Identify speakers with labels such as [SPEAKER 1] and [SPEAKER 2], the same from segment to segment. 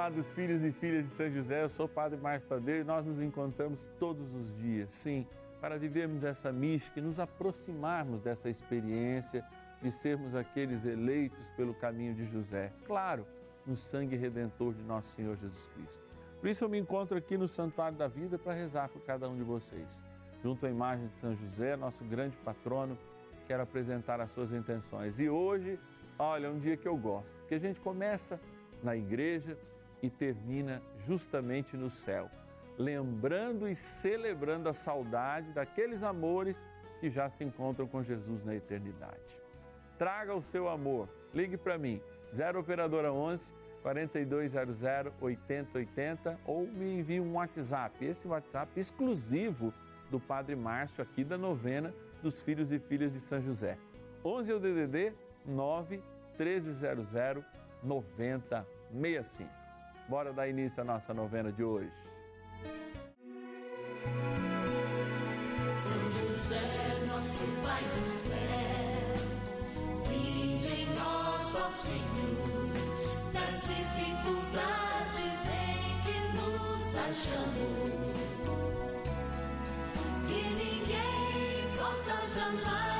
[SPEAKER 1] amados filhos e filhas de São José, eu sou o Padre Márcio Tadeu e nós nos encontramos todos os dias, sim, para vivermos essa mística e nos aproximarmos dessa experiência de sermos aqueles eleitos pelo caminho de José, claro, no sangue redentor de nosso Senhor Jesus Cristo. Por isso eu me encontro aqui no Santuário da Vida para rezar por cada um de vocês. Junto à imagem de São José, nosso grande patrono, quero apresentar as suas intenções. E hoje, olha, é um dia que eu gosto, porque a gente começa na igreja e termina justamente no céu, lembrando e celebrando a saudade daqueles amores que já se encontram com Jesus na eternidade. Traga o seu amor. Ligue para mim, 0 operadora 11 4200 8080 ou me envie um WhatsApp. Esse WhatsApp exclusivo do Padre Márcio aqui da novena dos filhos e filhas de São José. 11 é o DDD 9 1300 9065. Bora dar início à nossa novena de hoje.
[SPEAKER 2] São José, nosso Pai do céu, vinde em nós, ó Senhor, nas dificuldades em que nos achamos. Que ninguém possa jamais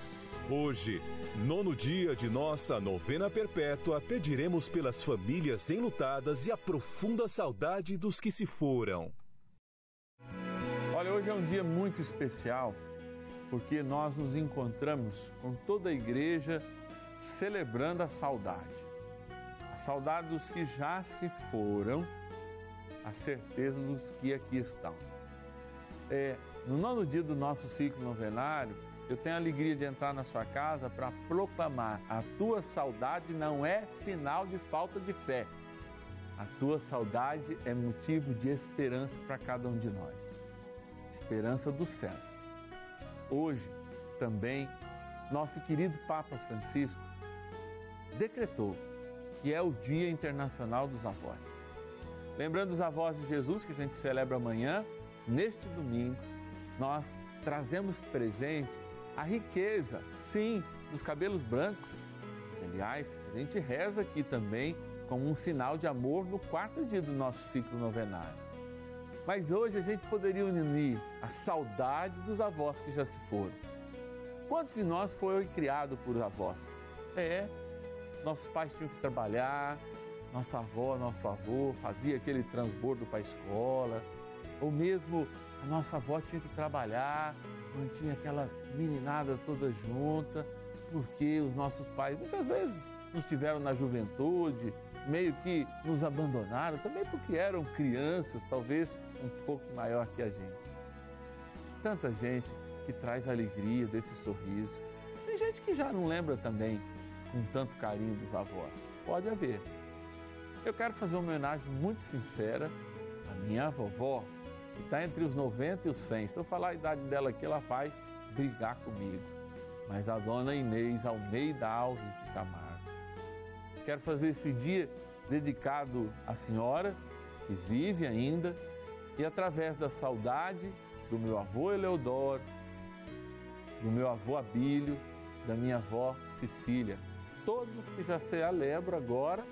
[SPEAKER 3] Hoje, nono dia de nossa novena perpétua, pediremos pelas famílias enlutadas e a profunda saudade dos que se foram.
[SPEAKER 1] Olha, hoje é um dia muito especial porque nós nos encontramos com toda a igreja celebrando a saudade. A saudade dos que já se foram, a certeza dos que aqui estão. É, no nono dia do nosso ciclo novenário, eu tenho a alegria de entrar na sua casa para proclamar: a tua saudade não é sinal de falta de fé. A tua saudade é motivo de esperança para cada um de nós. Esperança do céu. Hoje, também, nosso querido Papa Francisco decretou que é o Dia Internacional dos Avós. Lembrando os avós de Jesus que a gente celebra amanhã, neste domingo, nós trazemos presente a riqueza, sim, dos cabelos brancos. Aliás, a gente reza aqui também como um sinal de amor no quarto dia do nosso ciclo novenário. Mas hoje a gente poderia unir a saudade dos avós que já se foram. Quantos de nós foi criado por avós? É, nossos pais tinham que trabalhar, nossa avó, nosso avô fazia aquele transbordo para a escola, ou mesmo a nossa avó tinha que trabalhar, mantinha aquela meninada toda junta, porque os nossos pais muitas vezes nos tiveram na juventude, meio que nos abandonaram, também porque eram crianças, talvez um pouco maior que a gente. Tanta gente que traz alegria desse sorriso. Tem gente que já não lembra também com tanto carinho dos avós. Pode haver. Eu quero fazer uma homenagem muito sincera à minha vovó, está entre os 90 e os 100. Se eu falar a idade dela aqui, ela vai brigar comigo. Mas a dona Inês Almeida Alves de Camargo. Quero fazer esse dia dedicado à senhora, que vive ainda, e através da saudade do meu avô Eleodoro, do meu avô Abílio, da minha avó Cecília, todos que já se alebram agora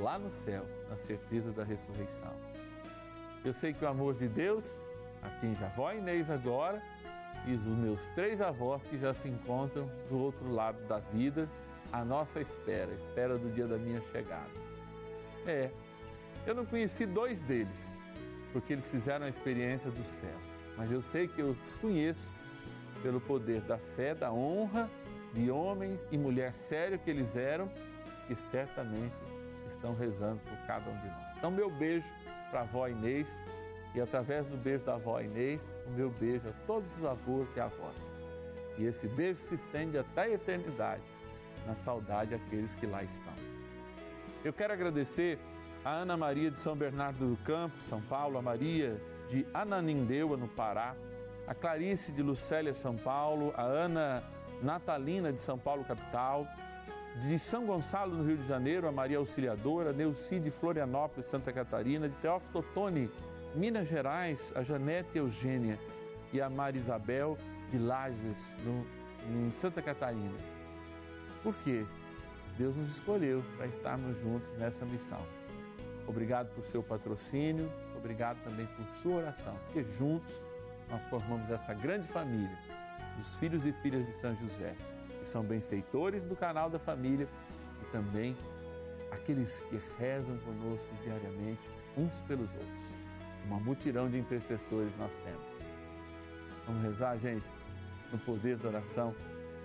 [SPEAKER 1] lá no céu, na certeza da ressurreição. Eu sei que o amor de Deus, a quem já avó Inês agora, e os meus três avós que já se encontram do outro lado da vida, à nossa espera, espera do dia da minha chegada. É, eu não conheci dois deles, porque eles fizeram a experiência do céu, mas eu sei que eu os conheço pelo poder da fé, da honra de homem e mulher sério que eles eram, que certamente estão rezando por cada um de nós. Então, meu beijo para a avó Inês e através do beijo da avó Inês, o meu beijo a todos os avós e avós. E esse beijo se estende até a eternidade, na saudade daqueles que lá estão. Eu quero agradecer a Ana Maria de São Bernardo do Campo, São Paulo, a Maria de Ananindeua, no Pará, a Clarice de Lucélia, São Paulo, a Ana Natalina de São Paulo, capital, de São Gonçalo, no Rio de Janeiro, a Maria Auxiliadora, Neuci de Florianópolis, Santa Catarina, de Teófilo Totoni, Minas Gerais, a Janete Eugênia e a Maria Isabel de Lages, no, em Santa Catarina. Por quê? Deus nos escolheu para estarmos juntos nessa missão. Obrigado por seu patrocínio, obrigado também por sua oração, porque juntos nós formamos essa grande família dos filhos e filhas de São José, são benfeitores do canal da família e também aqueles que rezam conosco diariamente, uns pelos outros. Uma mutirão de intercessores nós temos. Vamos rezar, gente, no poder da oração,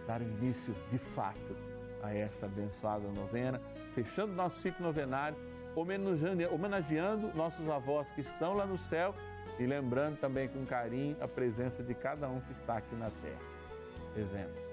[SPEAKER 1] dar início de fato a essa abençoada novena, fechando nosso ciclo novenário, homenageando nossos avós que estão lá no céu e lembrando também com carinho a presença de cada um que está aqui na terra. Rezemos.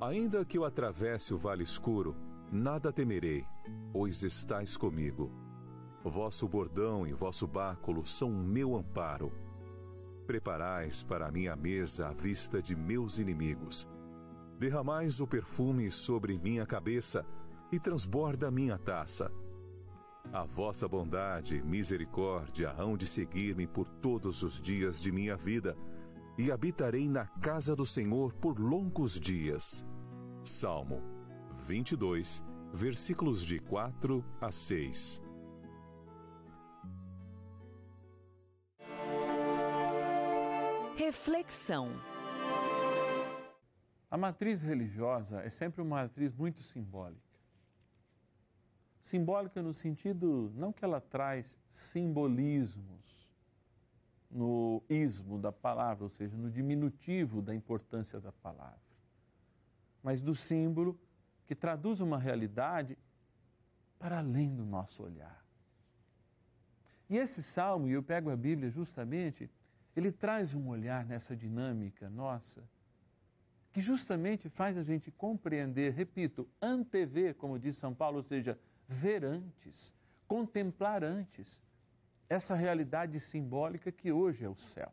[SPEAKER 3] Ainda que eu atravesse o vale escuro, nada temerei, pois estais comigo. Vosso bordão e vosso báculo são o meu amparo. Preparais para mim a mesa à vista de meus inimigos. Derramais o perfume sobre minha cabeça e transborda minha taça. A vossa bondade e misericórdia hão de seguir-me por todos os dias de minha vida, e habitarei na casa do Senhor por longos dias. Salmo 22, versículos de 4 a 6.
[SPEAKER 4] Reflexão.
[SPEAKER 1] A matriz religiosa é sempre uma matriz muito simbólica. Simbólica no sentido não que ela traz simbolismos no ismo da palavra, ou seja, no diminutivo da importância da palavra, mas do símbolo que traduz uma realidade para além do nosso olhar. E esse salmo, e eu pego a Bíblia justamente, ele traz um olhar nessa dinâmica nossa, que justamente faz a gente compreender, repito, antever, como diz São Paulo, ou seja, ver antes, contemplar antes essa realidade simbólica que hoje é o céu.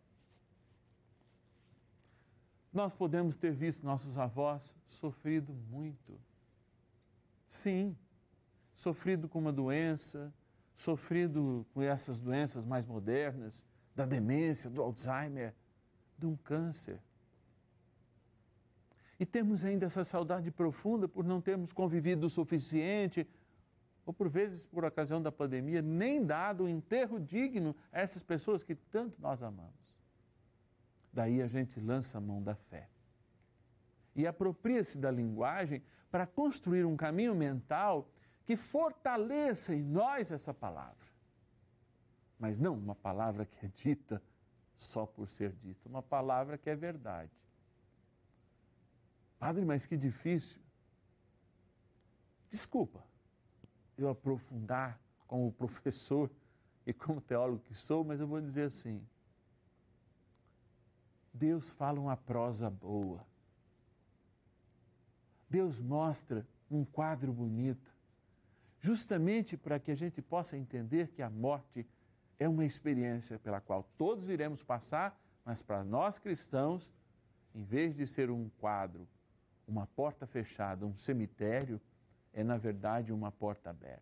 [SPEAKER 1] Nós podemos ter visto nossos avós sofrido muito. Sim, sofrido com uma doença, sofrido com essas doenças mais modernas, da demência, do Alzheimer, de um câncer. E temos ainda essa saudade profunda por não termos convivido o suficiente ou por vezes, por ocasião da pandemia, nem dado um enterro digno a essas pessoas que tanto nós amamos. Daí a gente lança a mão da fé e apropria-se da linguagem para construir um caminho mental que fortaleça em nós essa palavra. Mas não uma palavra que é dita só por ser dita, uma palavra que é verdade. Padre, mas que difícil. Desculpa, eu aprofundar como professor e como teólogo que sou, mas eu vou dizer assim: Deus fala uma prosa boa. Deus mostra um quadro bonito, justamente para que a gente possa entender que a morte é uma experiência pela qual todos iremos passar, mas para nós cristãos, em vez de ser um quadro, uma porta fechada, um cemitério, é, na verdade, uma porta aberta.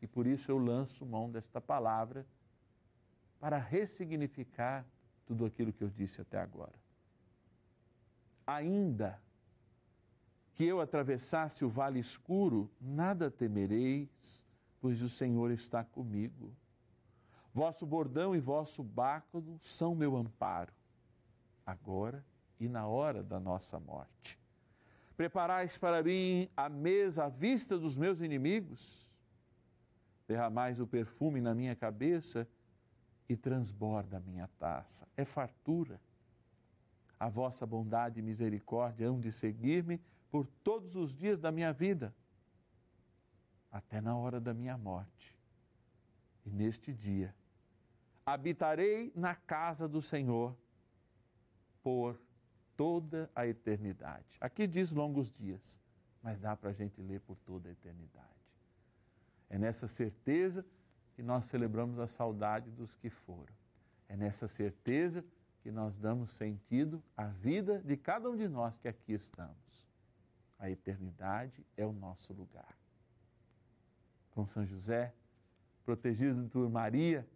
[SPEAKER 1] E por isso eu lanço mão desta palavra para ressignificar tudo aquilo que eu disse até agora. Ainda que eu atravessasse o vale escuro, nada temereis, pois o Senhor está comigo. Vosso bordão e vosso báculo são meu amparo, agora e na hora da nossa morte. Preparais para mim a mesa à vista dos meus inimigos. Derramais o perfume na minha cabeça e transborda a minha taça. É fartura. A vossa bondade e misericórdia hão de seguir-me por todos os dias da minha vida, até na hora da minha morte. E neste dia habitarei na casa do Senhor por toda a eternidade. Aqui diz longos dias, mas dá para a gente ler por toda a eternidade. É nessa certeza que nós celebramos a saudade dos que foram. É nessa certeza que nós damos sentido à vida de cada um de nós que aqui estamos. A eternidade é o nosso lugar. Com São José, protegido por Maria,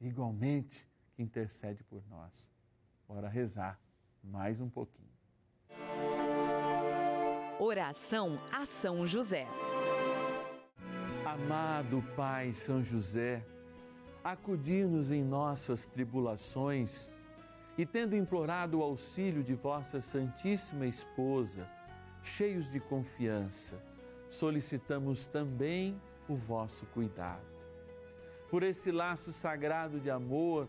[SPEAKER 1] igualmente que intercede por nós. Bora rezar mais um pouquinho.
[SPEAKER 4] Oração a São José.
[SPEAKER 1] Amado Pai São José, acudir-nos em nossas tribulações e, tendo implorado o auxílio de vossa Santíssima Esposa, cheios de confiança, solicitamos também o vosso cuidado. Por esse laço sagrado de amor,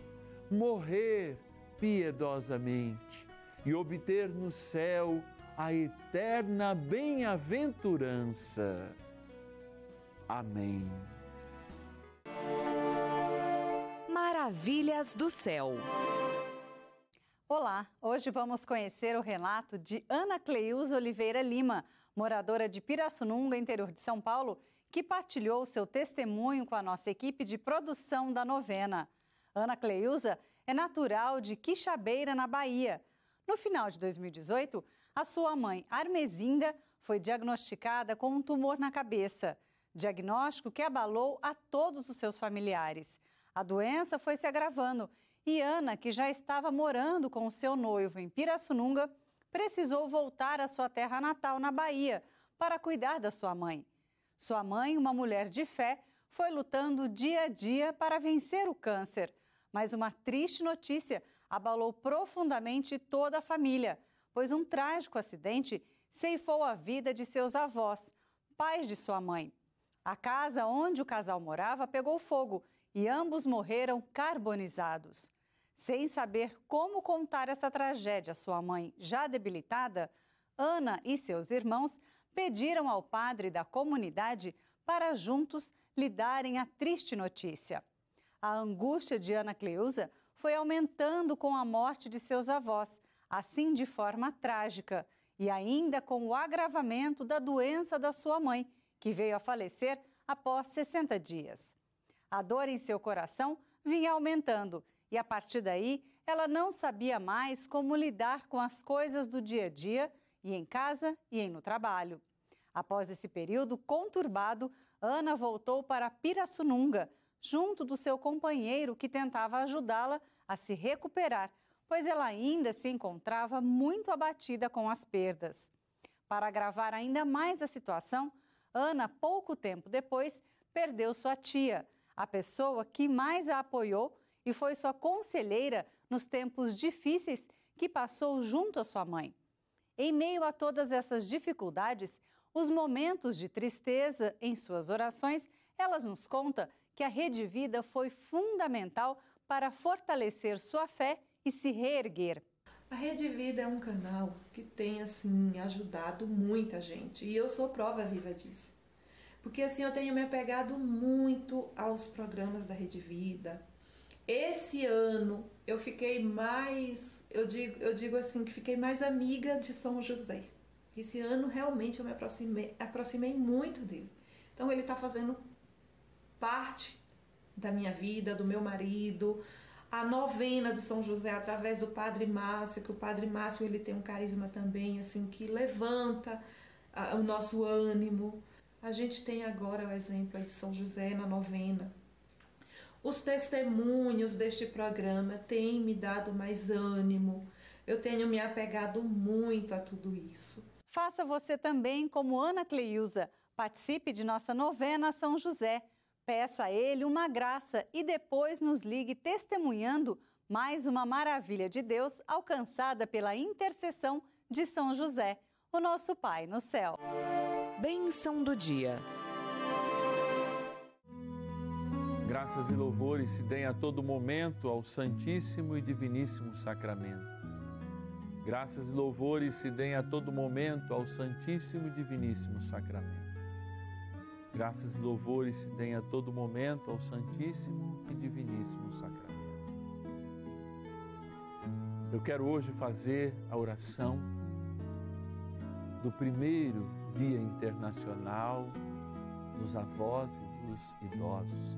[SPEAKER 1] morrer piedosamente e obter no céu a eterna bem-aventurança. Amém.
[SPEAKER 4] Maravilhas do céu.
[SPEAKER 5] Olá, hoje vamos conhecer o relato de Ana Cleusa Oliveira Lima, moradora de Pirassununga, interior de São Paulo, que partilhou seu testemunho com a nossa equipe de produção da novena. Ana Cleusa é natural de Quixabeira, na Bahia. No final de 2018, a sua mãe, Armezinda, foi diagnosticada com um tumor na cabeça, diagnóstico que abalou a todos os seus familiares. A doença foi se agravando e Ana, que já estava morando com o seu noivo em Pirassununga, precisou voltar à sua terra natal, na Bahia, para cuidar da sua mãe. Sua mãe, uma mulher de fé, foi lutando dia a dia para vencer o câncer. Mas uma triste notícia abalou profundamente toda a família, pois um trágico acidente ceifou a vida de seus avós, pais de sua mãe. A casa onde o casal morava pegou fogo e ambos morreram carbonizados. Sem saber como contar essa tragédia à sua mãe, já debilitada, Ana e seus irmãos pediram ao padre da comunidade para juntos lhe darem a triste notícia. A angústia de Ana Cleusa foi aumentando com a morte de seus avós, assim de forma trágica, e ainda com o agravamento da doença da sua mãe, que veio a falecer após 60 dias. A dor em seu coração vinha aumentando e, a partir daí, ela não sabia mais como lidar com as coisas do dia a dia, e em casa e no trabalho. Após esse período conturbado, Ana voltou para Pirassununga, junto do seu companheiro que tentava ajudá-la a se recuperar, pois ela ainda se encontrava muito abatida com as perdas. Para agravar ainda mais a situação, Ana, pouco tempo depois, perdeu sua tia a pessoa que mais a apoiou e foi sua conselheira nos tempos difíceis que passou junto à sua mãe. Em meio a todas essas dificuldades, os momentos de tristeza em suas orações, elas nos conta que a Rede Vida foi fundamental para fortalecer sua fé e se reerguer.
[SPEAKER 6] A Rede Vida é um canal que tem assim ajudado muita gente e eu sou prova viva disso. Porque assim eu tenho me apegado muito aos programas da Rede Vida. Esse ano eu fiquei mais, eu digo, eu digo assim que fiquei mais amiga de São José. Esse ano realmente eu me aproximei, aproximei muito dele. Então ele está fazendo parte da minha vida, do meu marido, a novena de São José através do Padre Márcio, que o Padre Márcio ele tem um carisma também assim que levanta a, o nosso ânimo. A gente tem agora o exemplo de São José na novena. Os testemunhos deste programa têm me dado mais ânimo. Eu tenho me apegado muito a tudo isso.
[SPEAKER 5] Faça você também como Ana Cleusa. Participe de nossa novena São José. Peça a ele uma graça e depois nos ligue testemunhando mais uma maravilha de Deus alcançada pela intercessão de São José, o nosso Pai no céu.
[SPEAKER 4] Bênção do dia.
[SPEAKER 1] Graças e louvores se deem a todo momento ao Santíssimo e Diviníssimo Sacramento. Graças e louvores se deem a todo momento ao Santíssimo e Diviníssimo Sacramento. Graças e louvores se deem a todo momento ao Santíssimo e Diviníssimo Sacramento. Eu quero hoje fazer a oração do primeiro Dia Internacional dos Avós e dos Idosos.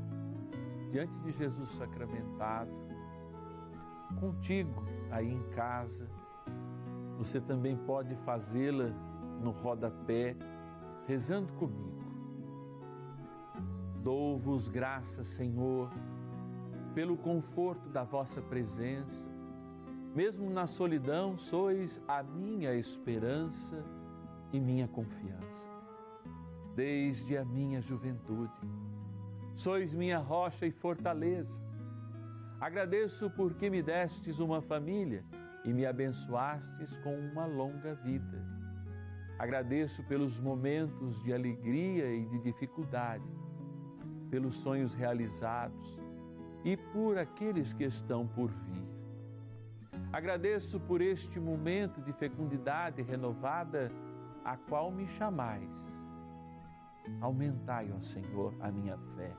[SPEAKER 1] Diante de Jesus sacramentado, contigo aí em casa. Você também pode fazê-la no rodapé, rezando comigo. Dou-vos graças, Senhor, pelo conforto da vossa presença. Mesmo na solidão, sois a minha esperança e minha confiança. Desde a minha juventude, sois minha rocha e fortaleza. Agradeço porque me destes uma família e me abençoastes com uma longa vida. Agradeço pelos momentos de alegria e de dificuldade, pelos sonhos realizados e por aqueles que estão por vir. Agradeço por este momento de fecundidade renovada a qual me chamais. Aumentai, ó Senhor, a minha fé.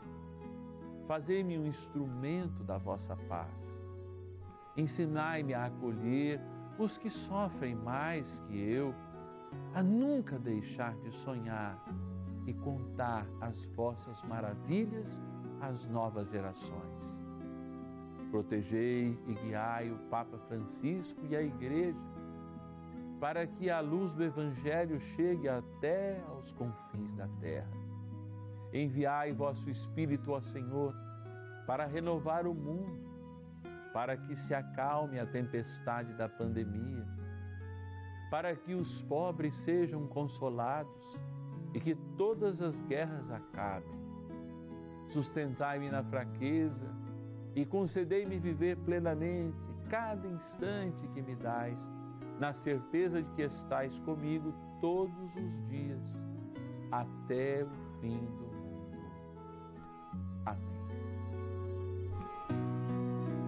[SPEAKER 1] Fazei-me um instrumento da vossa paz. Ensinai-me a acolher os que sofrem mais que eu, a nunca deixar de sonhar e contar as vossas maravilhas às novas gerações. Protegei e guiai o Papa Francisco e a Igreja, para que a luz do Evangelho chegue até aos confins da terra. Enviai vosso Espírito, ó Senhor, para renovar o mundo, para que se acalme a tempestade da pandemia, para que os pobres sejam consolados e que todas as guerras acabem. Sustentai-me na fraqueza e concedei-me viver plenamente cada instante que me dais, na certeza de que estais comigo todos os dias, até o fim do mundo. Amém.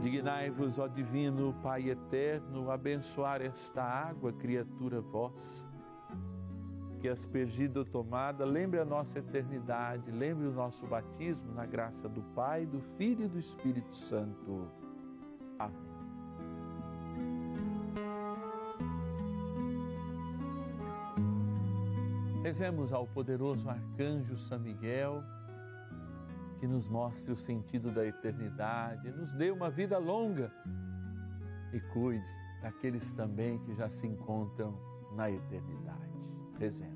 [SPEAKER 1] Dignai-vos, ó Divino Pai eterno, abençoar esta água, criatura vossa, que aspergida ou tomada, lembre a nossa eternidade, lembre o nosso batismo na graça do Pai, do Filho e do Espírito Santo. Amém. Rezemos ao poderoso arcanjo São Miguel, que nos mostre o sentido da eternidade, nos dê uma vida longa e cuide daqueles também que já se encontram na eternidade. Rezemos.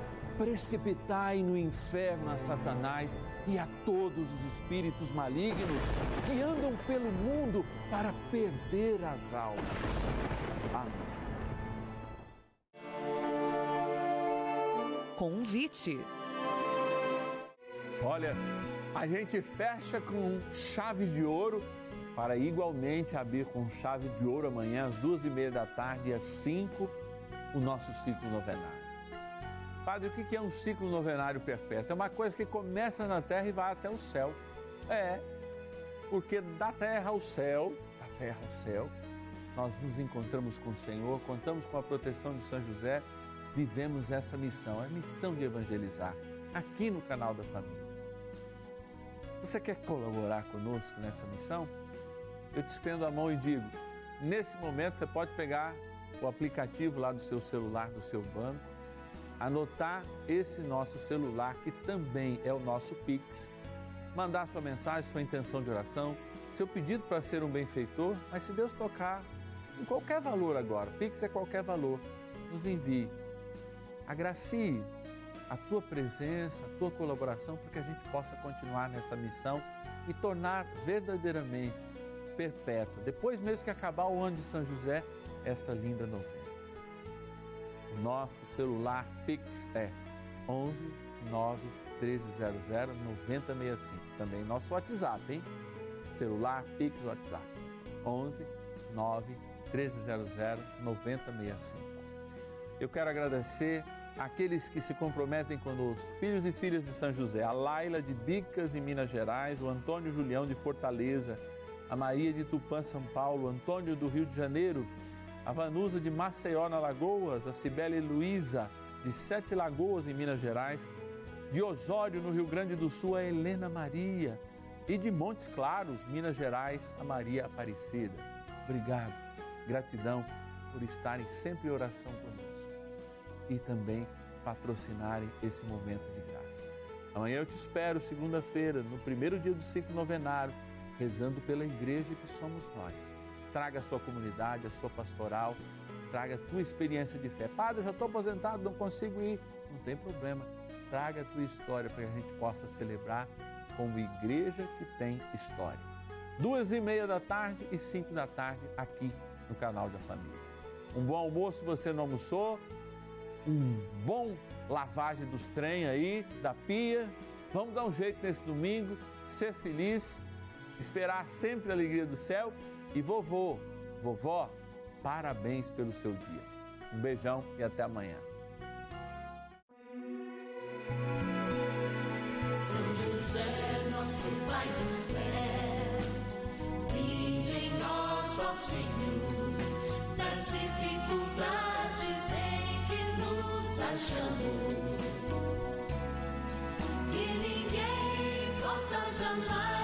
[SPEAKER 1] precipitai no inferno a Satanás e a todos os espíritos malignos que andam pelo mundo para perder as almas. Amém.
[SPEAKER 4] Convite.
[SPEAKER 1] Olha, a gente fecha com chave de ouro para igualmente abrir com chave de ouro amanhã às duas e meia da tarde e às cinco o nosso ciclo novenário. Padre, o que é um ciclo novenário perpétuo? É uma coisa que começa na terra e vai até o céu. É, porque da terra ao céu, da terra ao céu, nós nos encontramos com o Senhor, contamos com a proteção de São José, vivemos essa missão, a missão de evangelizar, aqui no canal da família. Você quer colaborar conosco nessa missão? Eu te estendo a mão e digo: nesse momento você pode pegar o aplicativo lá do seu celular, do seu banco, anotar esse nosso celular, que também é o nosso Pix, mandar sua mensagem, sua intenção de oração, seu pedido para ser um benfeitor, mas se Deus tocar em qualquer valor agora, Pix é qualquer valor, nos envie. Agracie a tua presença, a tua colaboração, para que a gente possa continuar nessa missão e tornar verdadeiramente perpétua, depois mesmo que acabar o ano de São José, essa linda novena. Nosso celular Pix é 11 9 1300 9065. Também nosso WhatsApp, hein? Celular Pix WhatsApp 11 9 1300 9065. Eu quero agradecer aqueles que se comprometem conosco, filhos e filhas de São José, a Laila de Bicas, em Minas Gerais, o Antônio Julião de Fortaleza, a Maria de Tupã, São Paulo, o Antônio do Rio de Janeiro, a Vanusa de Maceió, na Lagoas, a Cibele Luiza de Sete Lagoas, em Minas Gerais, de Osório, no Rio Grande do Sul, a Helena Maria e de Montes Claros, Minas Gerais, a Maria Aparecida. Obrigado, gratidão por estarem sempre em oração conosco e também patrocinarem esse momento de graça. Amanhã eu te espero, segunda-feira, no primeiro dia do ciclo novenário, rezando pela igreja que somos nós. Traga a sua comunidade, a sua pastoral, traga a tua experiência de fé. Padre, eu já estou aposentado, não consigo ir. Não tem problema. Traga a tua história para que a gente possa celebrar como igreja que tem história. Duas e meia da tarde e cinco da tarde aqui no canal da Família. Um bom almoço se você não almoçou, um bom lavagem dos trem aí, da pia. Vamos dar um jeito nesse domingo, ser feliz, esperar sempre a alegria do céu e vovô, vovó, parabéns pelo seu dia. Um beijão e até amanhã.
[SPEAKER 2] São José, nosso Pai do céu, em nós, Senhor, nas dificuldades em que nos achamos. Que ninguém possa chamar.